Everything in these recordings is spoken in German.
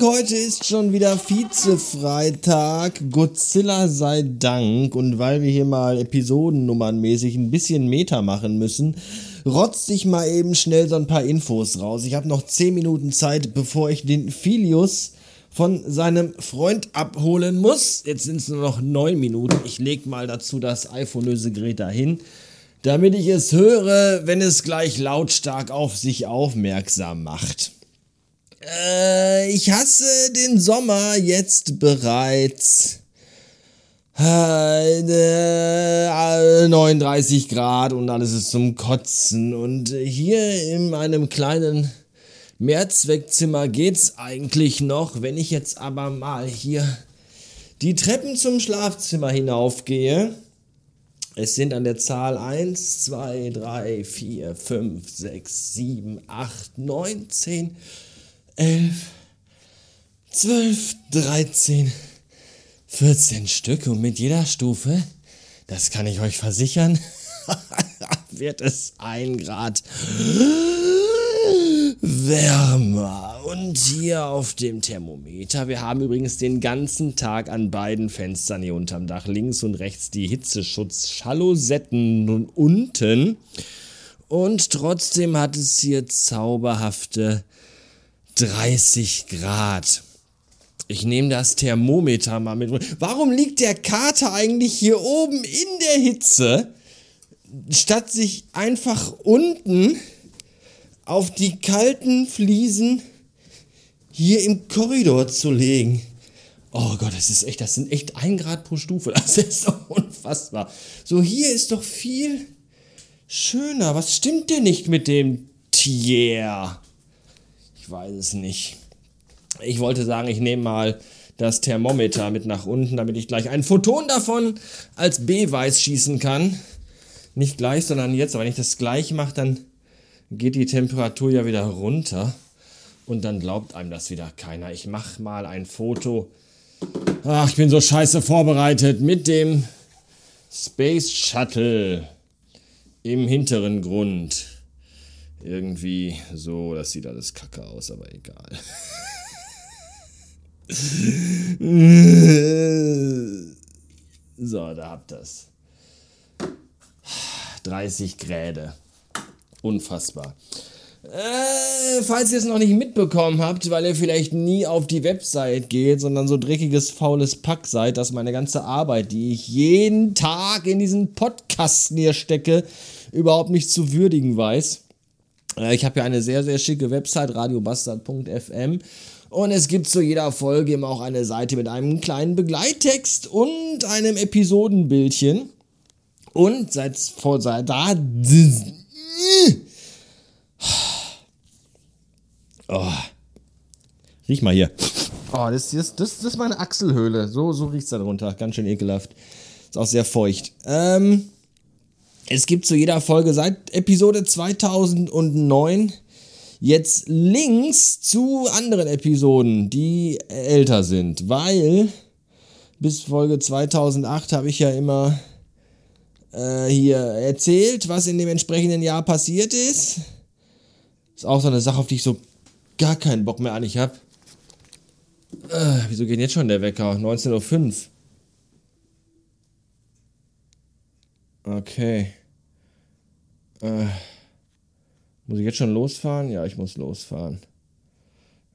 Heute ist schon wieder Vize-Freitag, Godzilla sei Dank. Und weil wir hier mal episodennummernmäßig ein bisschen Meta machen müssen, rotz ich mal eben schnell so ein paar Infos raus. Ich habe noch 10 Minuten Zeit, bevor ich den Filius von seinem Freund abholen muss. Jetzt sind es nur noch 9 Minuten. Ich lege mal dazu das iPhone-Lösegerät dahin, damit ich es höre, wenn es gleich lautstark auf sich aufmerksam macht. Äh, ich hasse den Sommer jetzt bereits. Äh, 39 Grad und alles ist zum Kotzen. Und hier in meinem kleinen Mehrzweckzimmer geht's eigentlich noch. Wenn ich jetzt aber mal hier die Treppen zum Schlafzimmer hinaufgehe, es sind an der Zahl 1, 2, 3, 4, 5, 6, 7, 8, 9, 10, 11, 12, 13, 14 Stück und mit jeder Stufe, das kann ich euch versichern, wird es ein Grad wärmer. Und hier auf dem Thermometer, wir haben übrigens den ganzen Tag an beiden Fenstern hier unterm Dach, links und rechts die Hitzeschutzschalosetten unten. Und trotzdem hat es hier zauberhafte 30 Grad. Ich nehme das Thermometer mal mit. Warum liegt der Kater eigentlich hier oben in der Hitze, statt sich einfach unten auf die kalten Fliesen hier im Korridor zu legen? Oh Gott, das ist echt, das sind echt ein Grad pro Stufe. Das ist doch unfassbar. So, hier ist doch viel schöner. Was stimmt denn nicht mit dem Tier? Ich weiß es nicht. Ich wollte sagen, ich nehme mal das Thermometer mit nach unten, damit ich gleich ein Photon davon als Beweis schießen kann. Nicht gleich, sondern jetzt. Aber wenn ich das gleich mache, dann geht die Temperatur ja wieder runter. Und dann glaubt einem das wieder keiner. Ich mache mal ein Foto. Ach, ich bin so scheiße vorbereitet mit dem Space Shuttle im hinteren Grund. Irgendwie so, das sieht alles kacke aus, aber egal. so, da habt das. 30 Gräde. Unfassbar. Äh, falls ihr es noch nicht mitbekommen habt, weil ihr vielleicht nie auf die Website geht, sondern so dreckiges, faules Pack seid, dass meine ganze Arbeit, die ich jeden Tag in diesen Podcasten hier stecke, überhaupt nicht zu würdigen weiß. Äh, ich habe ja eine sehr, sehr schicke Website, radiobastard.fm. Und es gibt zu jeder Folge immer auch eine Seite mit einem kleinen Begleittext und einem Episodenbildchen. Und seit vor seit da. Oh. Riech mal hier. Oh, das, das, das, das ist meine Achselhöhle. So, so riecht es da drunter. Ganz schön ekelhaft. Ist auch sehr feucht. Ähm. Es gibt zu jeder Folge seit Episode 2009 jetzt Links zu anderen Episoden, die älter sind, weil bis Folge 2008 habe ich ja immer äh, hier erzählt, was in dem entsprechenden Jahr passiert ist. Ist auch so eine Sache, auf die ich so gar keinen Bock mehr an ich habe. Äh, wieso geht jetzt schon der Wecker? 19.05 Uhr. Okay. Äh, muss ich jetzt schon losfahren? Ja, ich muss losfahren.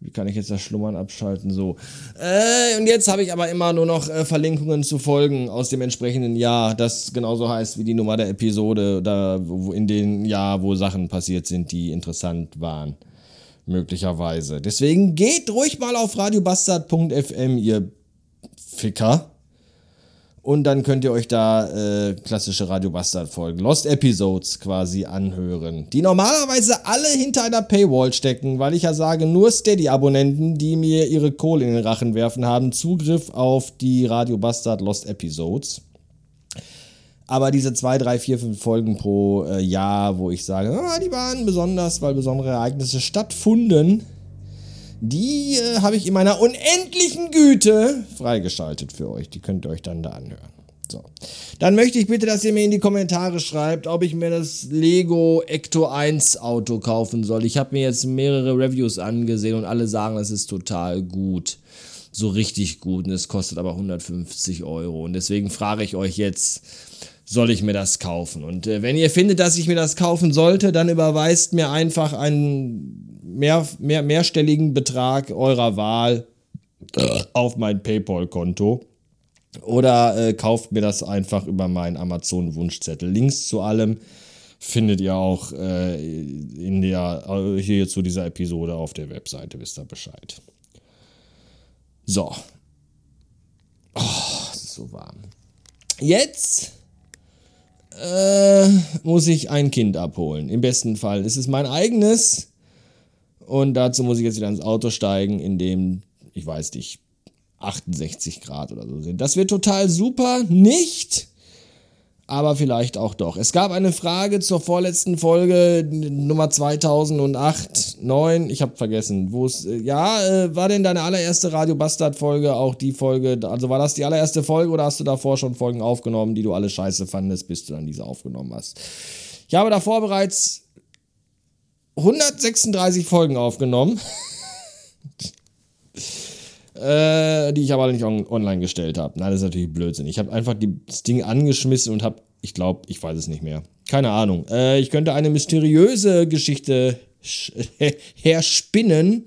Wie kann ich jetzt das Schlummern abschalten? So. Äh, und jetzt habe ich aber immer nur noch äh, Verlinkungen zu Folgen aus dem entsprechenden Jahr, das genauso heißt wie die Nummer der Episode, da wo, in dem Jahr, wo Sachen passiert sind, die interessant waren. Möglicherweise. Deswegen geht ruhig mal auf radiobastard.fm, ihr Ficker. Und dann könnt ihr euch da äh, klassische Radio Bastard Folgen, Lost Episodes quasi anhören, die normalerweise alle hinter einer Paywall stecken, weil ich ja sage, nur Steady-Abonnenten, die mir ihre Kohle in den Rachen werfen, haben Zugriff auf die Radio Bastard Lost Episodes. Aber diese zwei, drei, vier, fünf Folgen pro äh, Jahr, wo ich sage, ah, die waren besonders, weil besondere Ereignisse stattfunden, die äh, habe ich in meiner unendlichen Güte freigeschaltet für euch. Die könnt ihr euch dann da anhören. So. Dann möchte ich bitte, dass ihr mir in die Kommentare schreibt, ob ich mir das Lego Ecto 1 Auto kaufen soll. Ich habe mir jetzt mehrere Reviews angesehen und alle sagen, es ist total gut. So richtig gut. Und es kostet aber 150 Euro. Und deswegen frage ich euch jetzt, soll ich mir das kaufen? Und äh, wenn ihr findet, dass ich mir das kaufen sollte, dann überweist mir einfach einen mehr, mehr, mehrstelligen Betrag eurer Wahl auf mein PayPal-Konto. Oder äh, kauft mir das einfach über meinen Amazon-Wunschzettel. Links zu allem findet ihr auch äh, in der, äh, hier zu dieser Episode auf der Webseite, wisst ihr Bescheid. So. Oh, es so warm. Jetzt äh, muss ich ein Kind abholen. Im besten Fall. Es ist mein eigenes. Und dazu muss ich jetzt wieder ins Auto steigen, in dem, ich weiß nicht, 68 Grad oder so sind. Das wird total super. Nicht, aber vielleicht auch doch. Es gab eine Frage zur vorletzten Folge, Nummer 2008, 9, ich habe vergessen, wo es, äh, ja, äh, war denn deine allererste Radio Bastard Folge auch die Folge, also war das die allererste Folge oder hast du davor schon Folgen aufgenommen, die du alle scheiße fandest, bis du dann diese aufgenommen hast? Ich habe davor bereits 136 Folgen aufgenommen. äh, die ich aber nicht on online gestellt habe. Nein, das ist natürlich Blödsinn. Ich habe einfach die, das Ding angeschmissen und habe, ich glaube, ich weiß es nicht mehr. Keine Ahnung. Äh, ich könnte eine mysteriöse Geschichte herspinnen,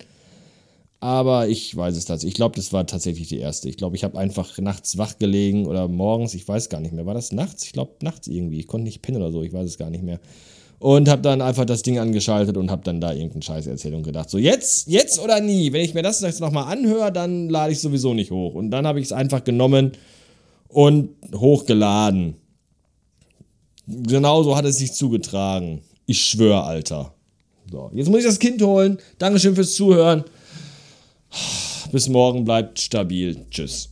aber ich weiß es tatsächlich. Ich glaube, das war tatsächlich die erste. Ich glaube, ich habe einfach nachts wach gelegen oder morgens, ich weiß gar nicht mehr. War das nachts? Ich glaube, nachts irgendwie. Ich konnte nicht pinnen oder so, ich weiß es gar nicht mehr und habe dann einfach das Ding angeschaltet und habe dann da irgendeine Scheißerzählung gedacht. So, jetzt, jetzt oder nie. Wenn ich mir das jetzt nochmal anhöre, dann lade ich sowieso nicht hoch. Und dann habe ich es einfach genommen und hochgeladen. Genauso hat es sich zugetragen. Ich schwöre, Alter. So, jetzt muss ich das Kind holen. Dankeschön fürs Zuhören. Bis morgen, bleibt stabil. Tschüss.